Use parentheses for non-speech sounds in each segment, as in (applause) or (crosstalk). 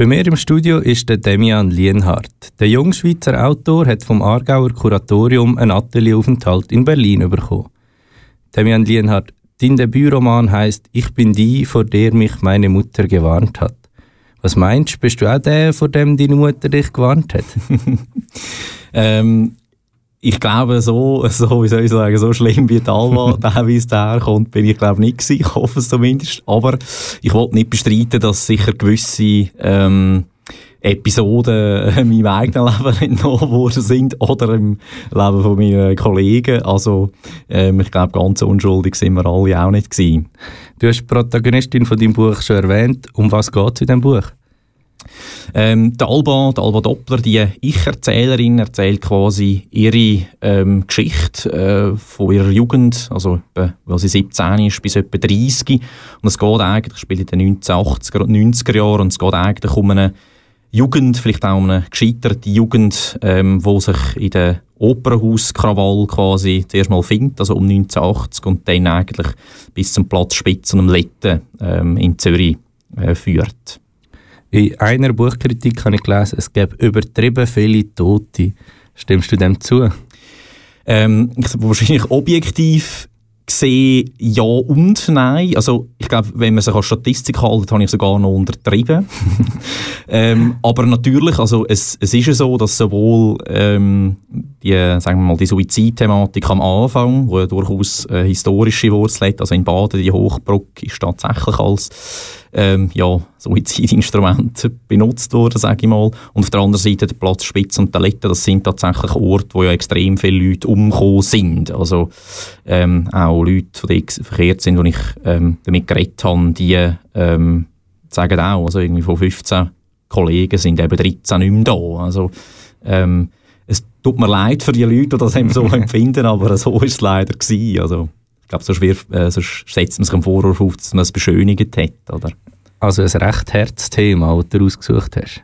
Bei mir im Studio ist der Demian Lienhardt. Der junge Schweizer Autor hat vom Aargauer Kuratorium einen Atelieraufenthalt in Berlin bekommen. Demian Lienhardt, dein Debütroman heißt Ich bin die, vor der mich meine Mutter gewarnt hat. Was meinst du, bist du auch der, vor dem deine Mutter dich gewarnt hat? (laughs) (laughs) ähm, ich glaube, so, so, wie soll ich sagen, so schlimm wie Alma teilweise (laughs) daherkommt, bin ich glaube nicht gewesen. Ich hoffe es zumindest. Aber ich wollte nicht bestreiten, dass sicher gewisse, ähm, Episoden in meinem eigenen Leben (laughs) entnommen worden sind oder im Leben von meinen Kollegen. Also, ähm, ich glaube, ganz unschuldig sind wir alle auch nicht gewesen. Du hast die Protagonistin von deinem Buch schon erwähnt. Um was geht es in diesem Buch? Ähm, die Alba, die Alba Doppler, die Ich-Erzählerin, erzählt quasi ihre ähm, Geschichte äh, von ihrer Jugend, also etwa, als sie 17 ist, bis etwa 30. Und es geht eigentlich, spielt in den 1980er und 90er Jahren, und es geht eigentlich um eine Jugend, vielleicht auch um eine gescheiterte Jugend, ähm, wo sich in der Opernhauskrawall quasi zuerst mal findet, also um 1980 und dann eigentlich bis zum Platz Spitz und am Letten ähm, in Zürich äh, führt. In einer Buchkritik habe ich gelesen, es gäbe übertrieben viele Tote. Stimmst du dem zu? Ähm, wahrscheinlich objektiv gesehen ja und nein. Also ich glaube, wenn man sich an Statistik hält, habe ich sogar noch untertrieben. (laughs) ähm, aber natürlich, also es, es ist ja so, dass sowohl ähm, die, sagen wir mal, die Suizidthematik am Anfang, wo ja durchaus äh, historische Wurzeln hat, also in Baden die Hochbrücke ist tatsächlich als ähm, ja, Suizidinstrumente benutzt worden, sage ich mal. Und auf der anderen Seite der Platz Spitz und der Letten, das sind tatsächlich Orte, wo ja extrem viele Leute umgekommen sind. Also ähm, auch Leute, die verkehrt sind, die ich ähm, damit geredet habe, die ähm, sagen auch, also irgendwie von 15 Kollegen sind eben 13 nicht mehr da. Also ähm, es tut mir leid für die Leute, die das so (laughs) empfinden, aber so ist es leider gewesen. Also glaube, sonst, äh, sonst setzt man sich einen Vorwurf auf, dass man es beschönigt hat. Oder? Also ein recht Herzthema, das du ausgesucht hast.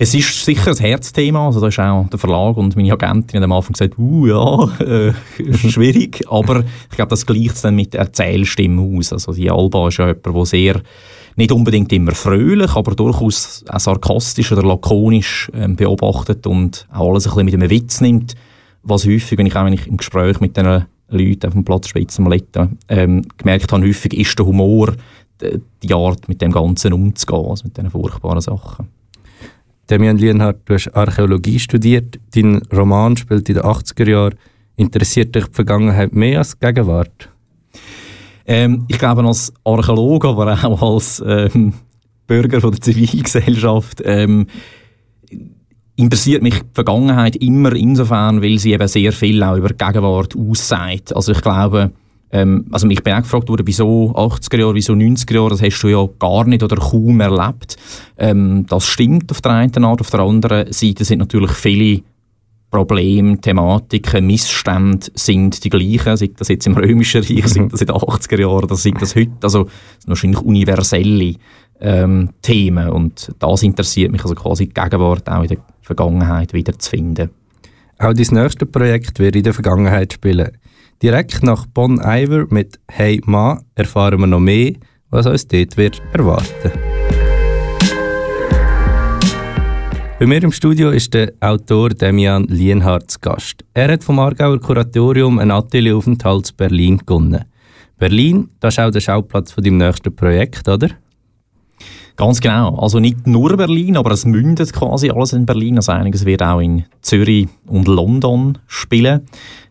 Es ist sicher ein Herzthema, also da ist auch der Verlag und meine Agentin am Anfang gesagt, uh, ja, äh, (laughs) schwierig, aber ich glaube, das gleicht es dann mit der Erzählstimme aus. Also die Alba ist ja jemand, der sehr, nicht unbedingt immer fröhlich, aber durchaus auch sarkastisch oder lakonisch ähm, beobachtet und auch alles ein bisschen mit einem Witz nimmt, was häufig, wenn ich auch wenn ich im Gespräch mit diesen Leute auf dem Platz Spitz am Letten ähm, gemerkt habe, häufig ist der Humor die Art, mit dem Ganzen umzugehen, also mit diesen furchtbaren Sachen. Demian Lienhardt, du hast Archäologie studiert, dein Roman spielt in den 80er Jahren. Interessiert dich die Vergangenheit mehr als die Gegenwart? Ähm, ich glaube, als Archäologe, aber auch als ähm, Bürger von der Zivilgesellschaft, ähm, interessiert mich die Vergangenheit immer insofern, weil sie eben sehr viel auch über die Gegenwart aussagt. Also ich glaube, ähm, also mich bin auch gefragt worden, wieso 80er Jahre, wieso 90er Jahre, das hast du ja gar nicht oder kaum erlebt. Ähm, das stimmt auf der einen Art, auf der anderen Seite sind natürlich viele Probleme, Thematiken, Missstände sind die gleichen, sei das jetzt im Römischen Reich, sei das in den 80er Jahren, sei das heute, also das sind wahrscheinlich universelle ähm, Themen und das interessiert mich, also quasi die Gegenwart auch in der Vergangenheit wieder zu finden. Auch dein nächste Projekt wird in der Vergangenheit spielen. Direkt nach Bon Iver mit Hey Ma erfahren wir noch mehr, was uns dort wird erwarten. Bei mir im Studio ist der Autor Demian Lienhardt zu Gast. Er hat vom Aargauer Kuratorium einen Atelieraufenthalt in Berlin gewonnen. Berlin, das ist auch der Schauplatz von deinem nächsten Projekt, oder? Ganz genau. Also nicht nur Berlin, aber es mündet quasi alles in Berlin. Also einiges wird auch in Zürich und London spielen.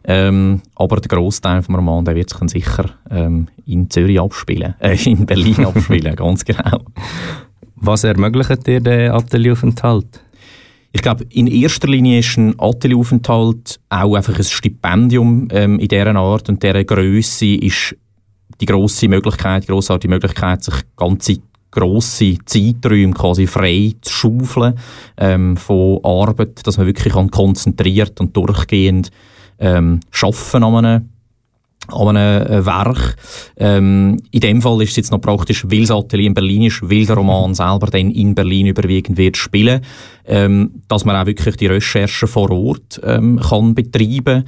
Ähm, aber der Großteil vom Roman, der wird sich dann sicher ähm, in Zürich abspielen, (laughs) äh, in Berlin abspielen, (laughs) ganz genau. Was ermöglicht dir der Atelieraufenthalt? Ich glaube, in erster Linie ist ein Atelieraufenthalt auch einfach ein Stipendium ähm, in dieser Art und dieser Größe ist die grosse Möglichkeit, die grossartige Möglichkeit, sich ganze grosse Zeiträume quasi frei zu schaufeln ähm, von Arbeit, dass man wirklich an konzentriert und durchgehend ähm, schaffen an einem an einem äh, Werk. Ähm, in dem Fall ist es jetzt noch praktisch, weil das Atelier in Berlin ist, weil der Roman selber dann in Berlin überwiegend wird spielen, ähm, dass man auch wirklich die Recherche vor Ort ähm, kann betreiben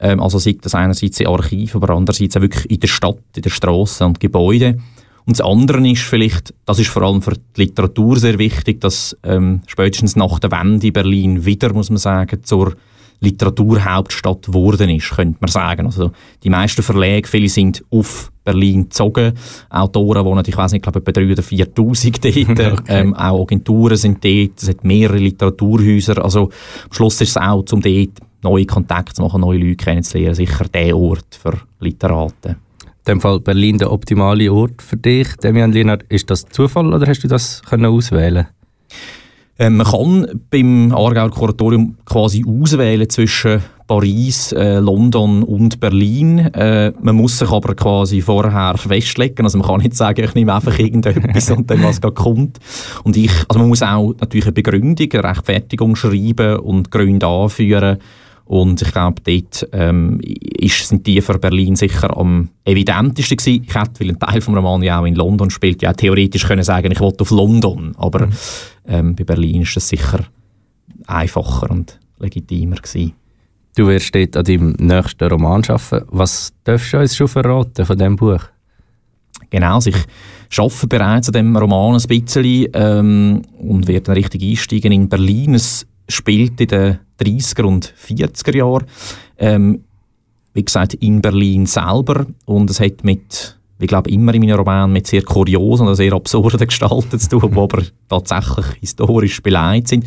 ähm, Also sieht das einerseits im Archiv, aber andererseits auch wirklich in der Stadt, in der Straße und Gebäude. Und das andere ist vielleicht, das ist vor allem für die Literatur sehr wichtig, dass ähm, spätestens nach der Wende Berlin wieder, muss man sagen, zur Literaturhauptstadt geworden ist, könnte man sagen. Also die meisten Verlage, viele sind auf Berlin gezogen. Autoren wohnen, ich weiß nicht, glaube etwa 3.000 oder 4.000 dort. (laughs) okay. ähm, auch Agenturen sind dort. Es hat mehrere Literaturhäuser. Also am Schluss ist es auch, um dort neue Kontakte zu machen, neue Leute kennenzulernen, sicher der Ort für Literaten. In dem Fall Berlin der optimale Ort für dich, Demian Lienert. Ist das Zufall oder hast du das können auswählen ähm, man kann beim Aargauer Kuratorium quasi auswählen zwischen Paris, äh, London und Berlin. Äh, man muss sich aber quasi vorher festlegen. Also man kann nicht sagen, ich nehme einfach irgendetwas und dann was kommt. Und ich, also man muss auch natürlich eine Begründung, eine Rechtfertigung schreiben und Gründe anführen. Und ich glaube, dort ähm, ist, sind die für Berlin sicher am evidentesten gewesen. Ich hätte, weil ein Teil vom Roman ja auch in London spielt, ja theoretisch können sagen, ich wollte auf London. Aber mhm. ähm, bei Berlin ist das sicher einfacher und legitimer gewesen. Du wirst dort an deinem nächsten Roman arbeiten. Was darfst du uns schon verraten von diesem Buch? Genau, also ich arbeite bereits an diesem Roman ein bisschen ähm, und werde dann richtig einsteigen in Berlin. Es spielt in den 30er und 40er Jahren. Ähm, wie gesagt, in Berlin selber. Und es hat mit, ich glaube, immer in meinen Romanen mit sehr kuriosen oder sehr absurden (laughs) Gestalten zu tun, die aber tatsächlich historisch beleidigt sind.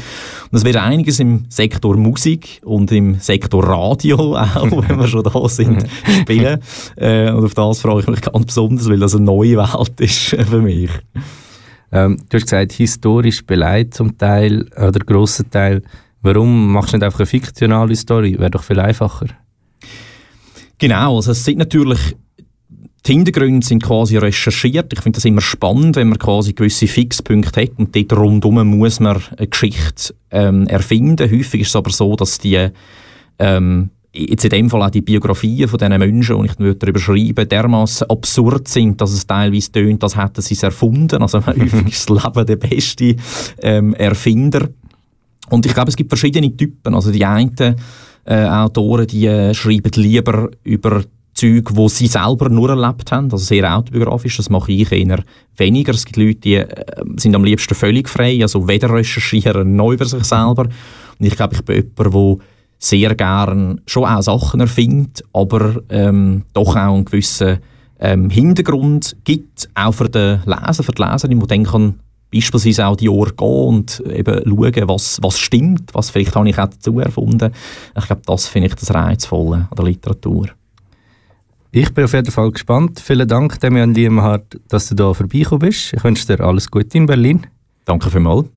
Und es wird einiges im Sektor Musik und im Sektor Radio (laughs) auch, wenn wir schon da sind, (laughs) spielen. Äh, und auf das freue ich mich ganz besonders, weil das eine neue Welt ist für mich. Ähm, du hast gesagt, historisch beleidigt zum Teil, oder grossen Teil. Warum machst du nicht einfach eine fiktionale Story? Wäre doch viel einfacher. Genau, also es sind natürlich die Hintergründe sind quasi recherchiert. Ich finde das immer spannend, wenn man quasi gewisse Fixpunkte hat und dort rundherum muss man eine Geschichte ähm, erfinden. Häufig ist es aber so, dass die ähm, jetzt in dem Fall auch die Biografien von diesen Menschen, die ich darüber schreiben dermaßen absurd sind, dass es teilweise tönt, als hätten sie es erfunden. Also häufig ist das Leben der beste ähm, Erfinder. Und ich glaube, es gibt verschiedene Typen. Also die einen äh, Autoren, die äh, schreiben lieber über Zeug, wo sie selber nur erlebt haben, also sehr autobiografisch, das mache ich eher weniger. Es gibt Leute, die äh, sind am liebsten völlig frei, also weder recherchieren noch über sich selber. Und ich glaube, ich bin jemand, der sehr gern schon auch Sachen erfindet, aber ähm, doch auch einen gewissen ähm, Hintergrund gibt, auch für den Leser, für die Leserin, die dann kann beispielsweise auch die Ohr gehen und eben schauen, was, was stimmt, was vielleicht habe ich auch dazu erfunden. Ich glaube, das finde ich das Reizvolle an der Literatur. Ich bin auf jeden Fall gespannt. Vielen Dank, Demian Liemhardt, dass du da vorbeigekommen bist. Ich wünsche dir alles Gute in Berlin. Danke vielmals.